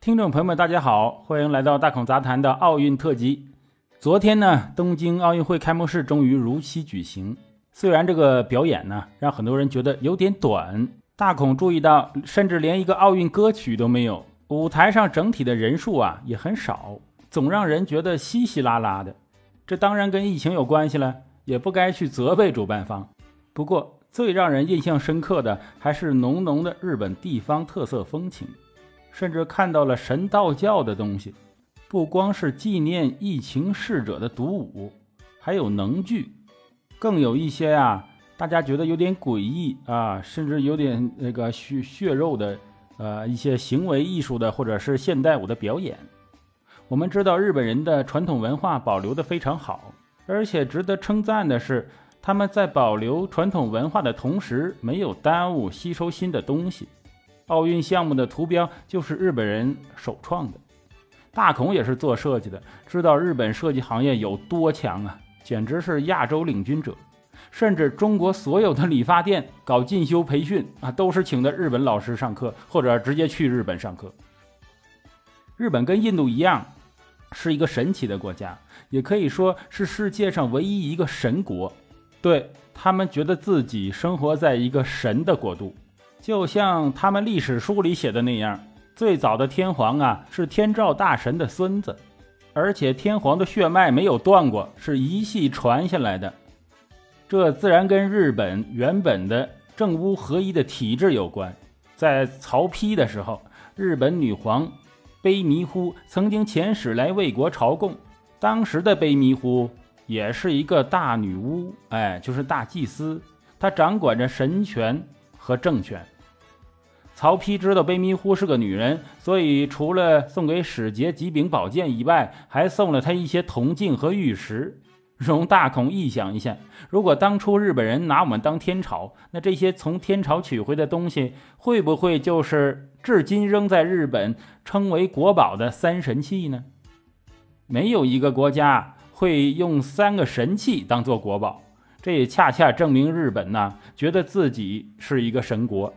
听众朋友们，大家好，欢迎来到大孔杂谈的奥运特辑。昨天呢，东京奥运会开幕式终于如期举行。虽然这个表演呢，让很多人觉得有点短，大孔注意到，甚至连一个奥运歌曲都没有。舞台上整体的人数啊也很少，总让人觉得稀稀拉拉的。这当然跟疫情有关系了，也不该去责备主办方。不过，最让人印象深刻的还是浓浓的日本地方特色风情，甚至看到了神道教的东西，不光是纪念疫情逝者的独舞，还有能剧。更有一些啊，大家觉得有点诡异啊，甚至有点那个血血肉的，呃，一些行为艺术的或者是现代舞的表演。我们知道日本人的传统文化保留的非常好，而且值得称赞的是，他们在保留传统文化的同时，没有耽误吸收新的东西。奥运项目的图标就是日本人首创的，大孔也是做设计的，知道日本设计行业有多强啊。简直是亚洲领军者，甚至中国所有的理发店搞进修培训啊，都是请的日本老师上课，或者直接去日本上课。日本跟印度一样，是一个神奇的国家，也可以说是世界上唯一一个神国。对他们觉得自己生活在一个神的国度，就像他们历史书里写的那样，最早的天皇啊是天照大神的孙子。而且天皇的血脉没有断过，是一系传下来的。这自然跟日本原本的正巫合一的体制有关。在曹丕的时候，日本女皇卑弥呼曾经遣使来魏国朝贡。当时的卑弥呼也是一个大女巫，哎，就是大祭司，她掌管着神权和政权。曹丕知道卑弥呼是个女人，所以除了送给使节几柄宝剑以外，还送了她一些铜镜和玉石。容大孔臆想一下，如果当初日本人拿我们当天朝，那这些从天朝取回的东西，会不会就是至今仍在日本称为国宝的三神器呢？没有一个国家会用三个神器当做国宝，这也恰恰证明日本呐，觉得自己是一个神国。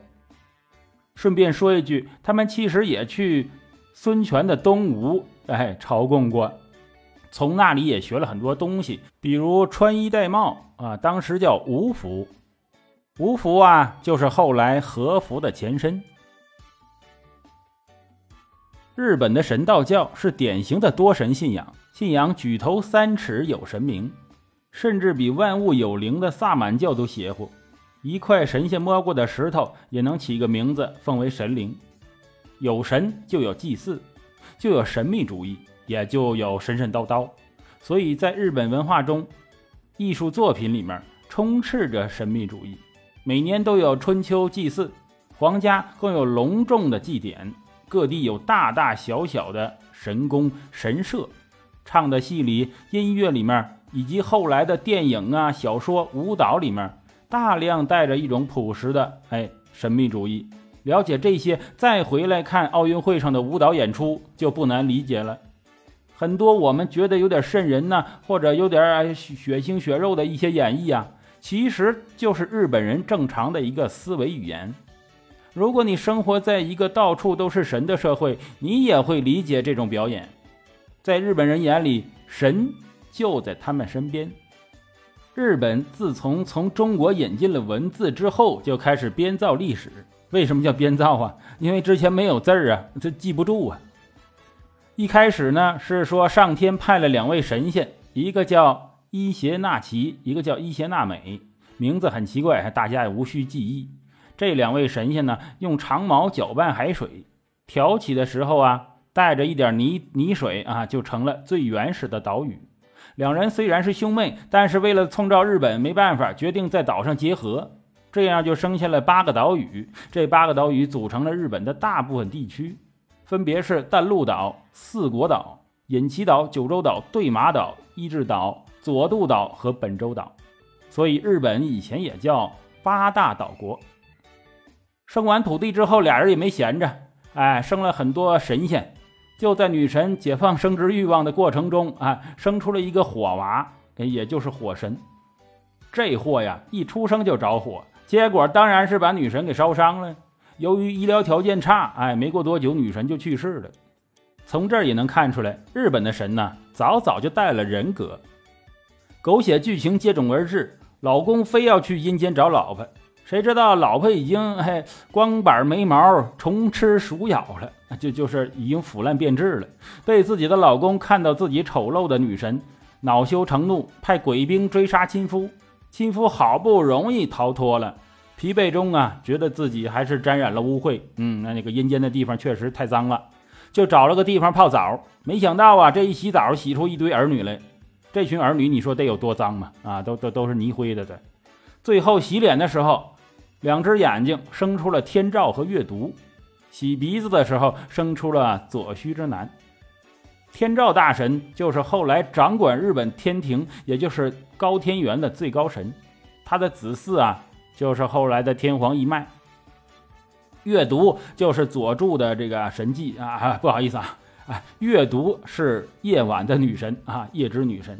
顺便说一句，他们其实也去孙权的东吴，哎，朝贡过，从那里也学了很多东西，比如穿衣戴帽啊，当时叫吴服，吴服啊，就是后来和服的前身。日本的神道教是典型的多神信仰，信仰举头三尺有神明，甚至比万物有灵的萨满教都邪乎。一块神仙摸过的石头也能起个名字，奉为神灵。有神就有祭祀，就有神秘主义，也就有神神叨叨。所以在日本文化中，艺术作品里面充斥着神秘主义。每年都有春秋祭祀，皇家更有隆重的祭典，各地有大大小小的神宫神社，唱的戏里、音乐里面，以及后来的电影啊、小说、舞蹈里面。大量带着一种朴实的哎神秘主义，了解这些，再回来看奥运会上的舞蹈演出就不难理解了。很多我们觉得有点瘆人呢，或者有点血腥血肉的一些演绎啊，其实就是日本人正常的一个思维语言。如果你生活在一个到处都是神的社会，你也会理解这种表演。在日本人眼里，神就在他们身边。日本自从从中国引进了文字之后，就开始编造历史。为什么叫编造啊？因为之前没有字儿啊，这记不住啊。一开始呢，是说上天派了两位神仙，一个叫伊邪那岐，一个叫伊邪那美，名字很奇怪，大家也无需记忆。这两位神仙呢，用长矛搅拌海水，挑起的时候啊，带着一点泥泥水啊，就成了最原始的岛屿。两人虽然是兄妹，但是为了创造日本，没办法，决定在岛上结合，这样就生下了八个岛屿。这八个岛屿组成了日本的大部分地区，分别是淡路岛、四国岛、隐岐岛、九州岛、对马岛、伊智岛、佐渡岛和本州岛。所以日本以前也叫八大岛国。生完土地之后，俩人也没闲着，哎，生了很多神仙。就在女神解放生殖欲望的过程中啊，生出了一个火娃，也就是火神。这货呀，一出生就着火，结果当然是把女神给烧伤了。由于医疗条件差，哎，没过多久女神就去世了。从这儿也能看出来，日本的神呢，早早就带了人格。狗血剧情接踵而至，老公非要去阴间找老婆，谁知道老婆已经嘿光板没毛，虫吃鼠咬了，就就是已经腐烂变质了。被自己的老公看到自己丑陋的女神，恼羞成怒，派鬼兵追杀亲夫。亲夫好不容易逃脱了，疲惫中啊，觉得自己还是沾染了污秽。嗯，那那个阴间的地方确实太脏了，就找了个地方泡澡。没想到啊，这一洗澡洗出一堆儿女来。这群儿女，你说得有多脏嘛？啊，都都都是泥灰的。在最后洗脸的时候，两只眼睛生出了天照和月读；洗鼻子的时候，生出了左须之男。天照大神就是后来掌管日本天庭，也就是高天元的最高神。他的子嗣啊，就是后来的天皇一脉。月读就是佐助的这个神迹啊，不好意思啊。啊，月读是夜晚的女神啊，夜之女神。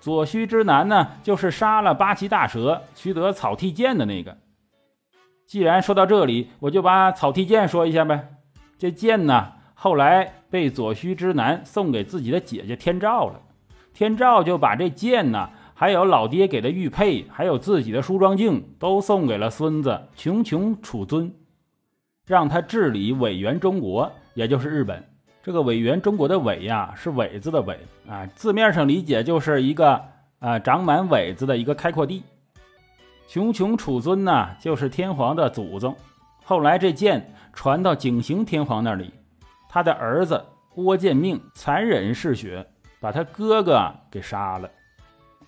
左须之男呢，就是杀了八岐大蛇，取得草剃剑的那个。既然说到这里，我就把草剃剑说一下呗。这剑呢，后来被左须之男送给自己的姐姐天照了。天照就把这剑呢，还有老爹给的玉佩，还有自己的梳妆镜，都送给了孙子穷穷楚尊，让他治理委员中国，也就是日本。这个委员中国的委呀，是苇字的苇啊，字面上理解就是一个啊长满苇子的一个开阔地。熊熊楚尊呢，就是天皇的祖宗。后来这剑传到景行天皇那里，他的儿子郭建命残忍嗜血，把他哥哥给杀了。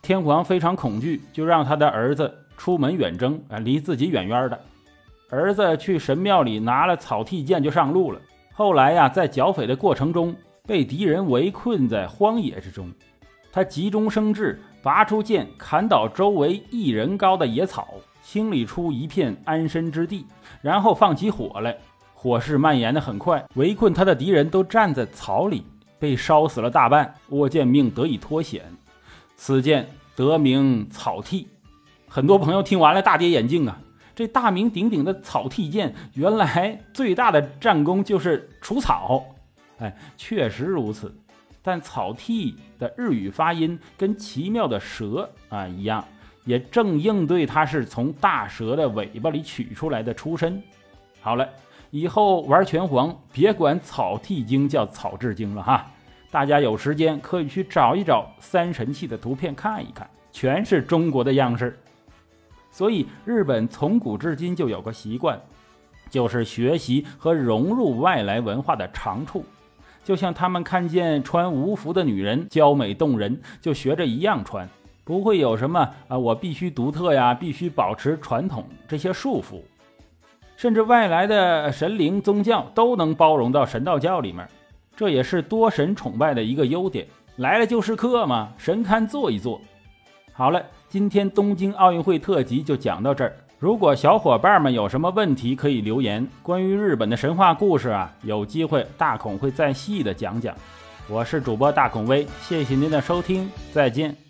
天皇非常恐惧，就让他的儿子出门远征啊，离自己远远的。儿子去神庙里拿了草剃剑，就上路了。后来呀，在剿匪的过程中，被敌人围困在荒野之中。他急中生智，拔出剑，砍倒周围一人高的野草，清理出一片安身之地，然后放起火来。火势蔓延的很快，围困他的敌人都站在草里，被烧死了大半。郭建命得以脱险，此剑得名草剃。很多朋友听完了大跌眼镜啊！这大名鼎鼎的草剃剑，原来最大的战功就是除草。哎，确实如此。但草剃的日语发音跟奇妙的蛇啊一样，也正应对它是从大蛇的尾巴里取出来的出身。好了，以后玩拳皇别管草剃经叫草雉经了哈。大家有时间可以去找一找三神器的图片看一看，全是中国的样式。所以，日本从古至今就有个习惯，就是学习和融入外来文化的长处。就像他们看见穿无服的女人娇美动人，就学着一样穿，不会有什么啊，我必须独特呀，必须保持传统这些束缚。甚至外来的神灵宗教都能包容到神道教里面，这也是多神崇拜的一个优点。来了就是客嘛，神龛坐一坐。好了。今天东京奥运会特辑就讲到这儿。如果小伙伴们有什么问题，可以留言。关于日本的神话故事啊，有机会大孔会再细的讲讲。我是主播大孔威，谢谢您的收听，再见。